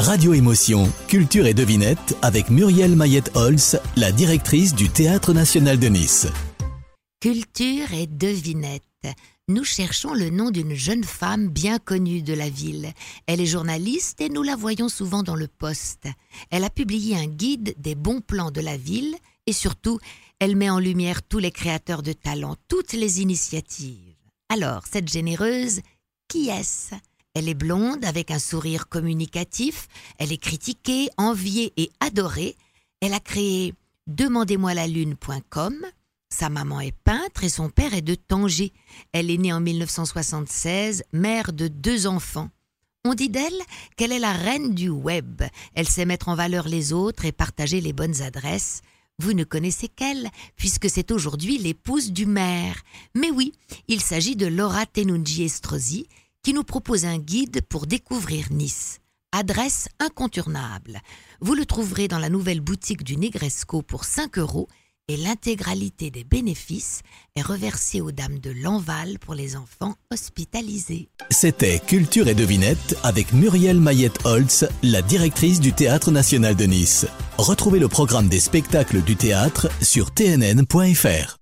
Radio Émotion, Culture et Devinette avec Muriel Mayette-Holz, la directrice du Théâtre National de Nice. Culture et Devinette. Nous cherchons le nom d'une jeune femme bien connue de la ville. Elle est journaliste et nous la voyons souvent dans le poste. Elle a publié un guide des bons plans de la ville et surtout, elle met en lumière tous les créateurs de talent, toutes les initiatives. Alors, cette généreuse, qui est-ce? Elle est blonde avec un sourire communicatif, elle est critiquée, enviée et adorée. Elle a créé demandez-moi la lune.com. Sa maman est peintre et son père est de Tanger. Elle est née en 1976, mère de deux enfants. On dit d'elle qu'elle est la reine du web. Elle sait mettre en valeur les autres et partager les bonnes adresses. Vous ne connaissez qu'elle, puisque c'est aujourd'hui l'épouse du maire. Mais oui, il s'agit de Laura Tenunji Estrosi, qui nous propose un guide pour découvrir Nice. Adresse incontournable. Vous le trouverez dans la nouvelle boutique du Negresco pour 5 euros et l'intégralité des bénéfices est reversée aux dames de Lanval pour les enfants hospitalisés. C'était Culture et Devinette avec Muriel Mayette-Holtz, la directrice du Théâtre National de Nice. Retrouvez le programme des spectacles du théâtre sur tnn.fr.